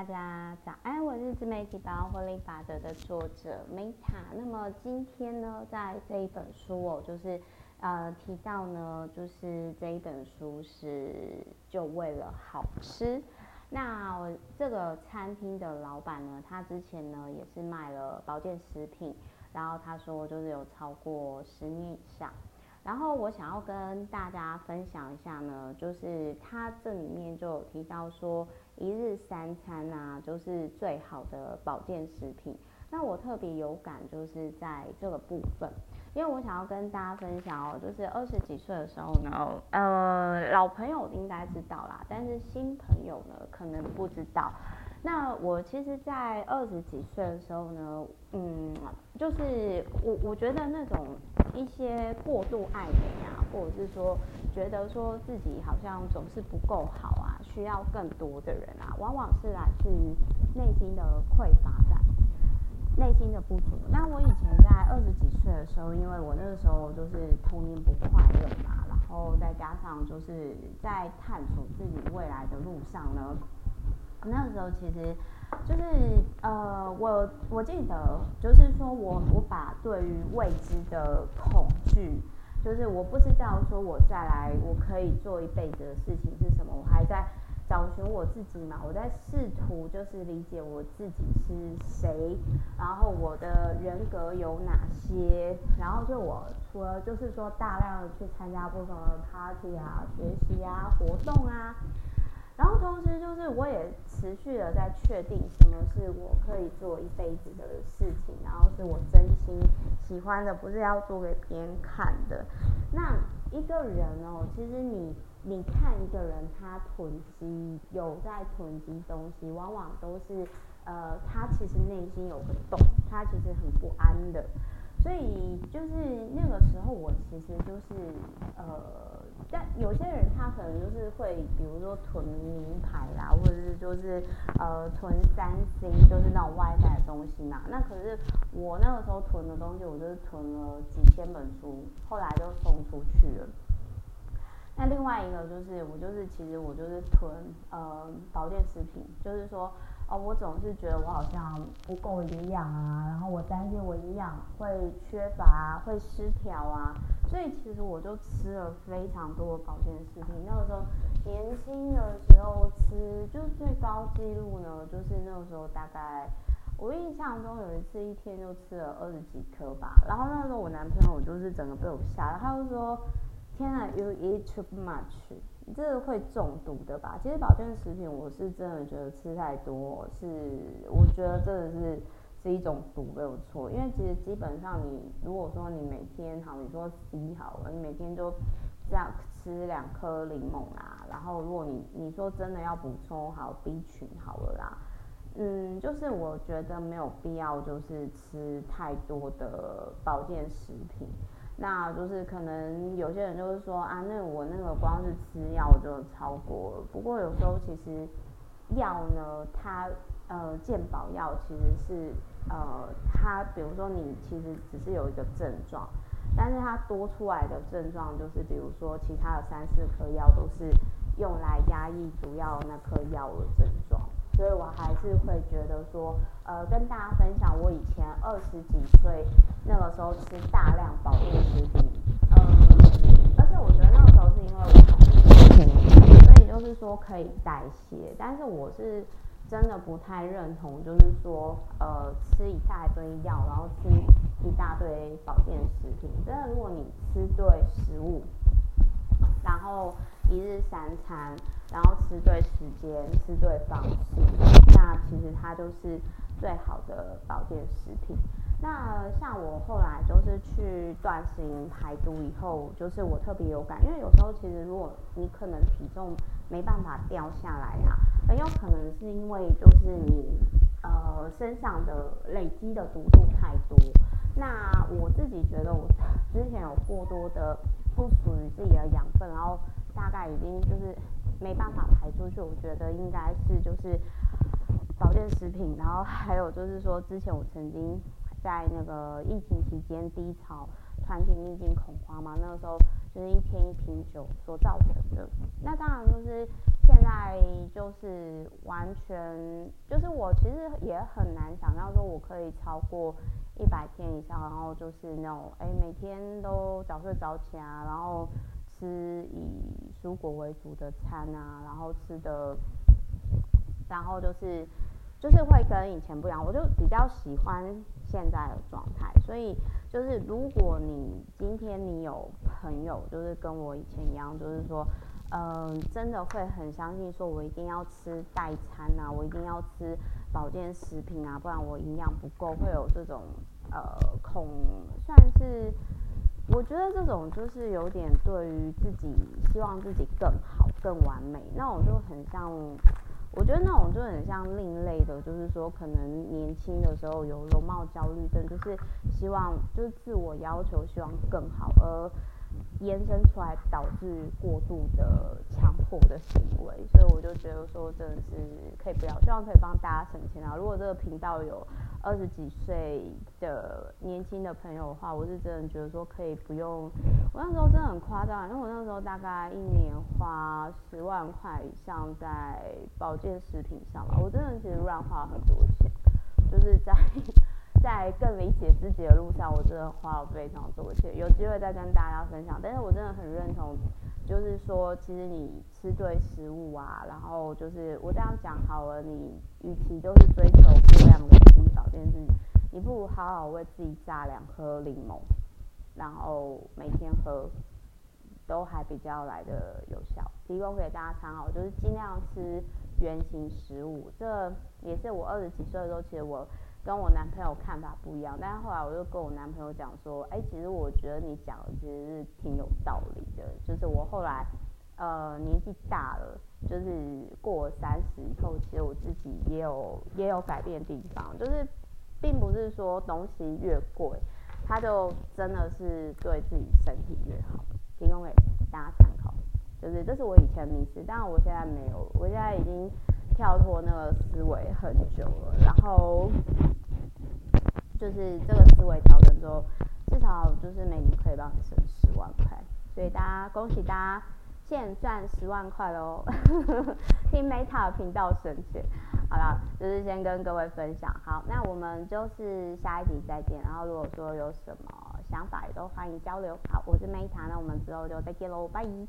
大家早安，我是自媒体百万获利法则的作者 Meta。那么今天呢，在这一本书哦，就是呃提到呢，就是这一本书是就为了好吃。那我这个餐厅的老板呢，他之前呢也是卖了保健食品，然后他说就是有超过十年以上。然后我想要跟大家分享一下呢，就是它这里面就有提到说，一日三餐啊，就是最好的保健食品。那我特别有感，就是在这个部分，因为我想要跟大家分享哦，就是二十几岁的时候呢，呃，老朋友应该知道啦，但是新朋友呢，可能不知道。那我其实，在二十几岁的时候呢，嗯，就是我我觉得那种一些过度爱美啊，或者是说觉得说自己好像总是不够好啊，需要更多的人啊，往往是来自于内心的匮乏感，内心的不足。那我以前在二十几岁的时候，因为我那个时候就是童年不快乐嘛，然后再加上就是在探索自己未来的路上呢。那时候其实就是呃，我我记得就是说我我把对于未知的恐惧，就是我不知道说我再来我可以做一辈子的事情是什么，我还在找寻我自己嘛，我在试图就是理解我自己是谁，然后我的人格有哪些，然后就我除了就是说大量的去参加不同的 party 啊、学习啊、活动啊。然后同时就是我也持续的在确定什么是我可以做一辈子的事情，然后是我真心喜欢的，不是要做给别人看的。那一个人哦，其实你你看一个人他囤积有在囤积东西，往往都是呃他其实内心有个洞，他其实很不安的。所以就是那个时候，我其实就是呃，但有些人他可能就是会，比如说囤名牌啦，或者是就是呃囤三星，就是那种外在的东西嘛。那可是我那个时候囤的东西，我就是囤了几千本书，后来就送出去了。那另外一个就是我就是其实我就是囤呃保健食品，就是说。哦，我总是觉得我好像不够营养啊，然后我担心我营养会缺乏，会失调啊，所以其实我就吃了非常多的保健食品。那个时候年轻的时候吃，就最高纪录呢，就是那个时候大概我印象中有一次一天就吃了二十几颗吧。然后那时候我男朋友就是整个被我吓了，他就说：“天啊，you eat too much。”这个会中毒的吧？其实保健食品，我是真的觉得吃太多是，我觉得真的是是一种毒，没有错。因为其实基本上你如果说你每天好，你说 C 好了，你每天就这样吃两颗柠檬啊，然后如果你你说真的要补充好 B 群好了啦，嗯，就是我觉得没有必要就是吃太多的保健食品。那就是可能有些人就是说啊，那我那个光是吃药就超过了。不过有时候其实药呢，它呃健保药其实是呃它，比如说你其实只是有一个症状，但是它多出来的症状就是比如说其他的三四颗药都是用来压抑主要那颗药的症状。所以我还是会觉得说，呃，跟大家分享我以前二十几岁那个时候吃大量保健食品，呃，而且我觉得那个时候是因为我很，所以就是说可以代谢，但是我是真的不太认同，就是说，呃，吃一大堆药，然后吃一大堆保健食品，真的，如果你吃对食物，然后一日三餐。然后吃对时间，吃对方式，那其实它就是最好的保健食品。那像我后来就是去断食排毒以后，就是我特别有感，因为有时候其实如果你可能体重没办法掉下来啊，很有可能是因为就是你呃身上的累积的毒素太多。那我自己觉得我之前有过多的不属于自己的养分，然后大概已经就是。没办法排出去，我觉得应该是就是保健食品，然后还有就是说，之前我曾经在那个疫情期间低潮，团体逆境恐慌嘛，那个时候就是一天一瓶酒所造成的。那当然就是现在就是完全就是我其实也很难想象说我可以超过一百天以上，然后就是那种哎每天都早睡早起啊，然后吃以蔬果为主的餐啊，然后吃的，然后就是。就是会跟以前不一样，我就比较喜欢现在的状态。所以就是，如果你今天你有朋友，就是跟我以前一样，就是说，嗯、真的会很相信说，我一定要吃代餐啊，我一定要吃保健食品啊，不然我营养不够，会有这种呃恐，算是我觉得这种就是有点对于自己希望自己更好、更完美，那种就很像。我觉得那种就很像另类的，就是说可能年轻的时候有容貌焦虑症，就是希望就是自我要求希望更好，而延伸出来导致过度的强迫的行为，所以我就觉得说真的是可以不要，希望可以帮大家省钱啊。如果这个频道有二十几岁的年轻的朋友的话，我是真的觉得说可以不用。我那时候真的很夸张，因为我那时候大概一年花十万块以上在保健食品上吧，我真的其实乱花很多钱，就是在在更理解自己的路上，我真的花了非常多钱。有机会再跟大家分享，但是我真的很认同，就是说其实你吃对食物啊，然后就是我这样讲好了，你与其就是追求过量的。保健自己，你不如好好为自己榨两颗柠檬，然后每天喝，都还比较来的有效。提供给大家参考，就是尽量吃原型食物。这也是我二十几岁的时候，其实我跟我男朋友看法不一样。但是后来我就跟我男朋友讲说，哎，其实我觉得你讲的其实是挺有道理的。就是我后来呃年纪大了。就是过三十以后，其实我自己也有也有改变的地方，就是并不是说东西越贵，它就真的是对自己身体越好。提供给大家参考，就是这是我以前迷思，但我现在没有，我现在已经跳脱那个思维很久了。然后就是这个思维调整之后，至少就是每年可以帮你省十万块，所以大家恭喜大家。现赚十万块喽！听 Meta 频道省钱，好了，就是先跟各位分享。好，那我们就是下一集再见。然后如果说有什么想法，也都欢迎交流。好，我是 Meta，那我们之后就再见喽，拜。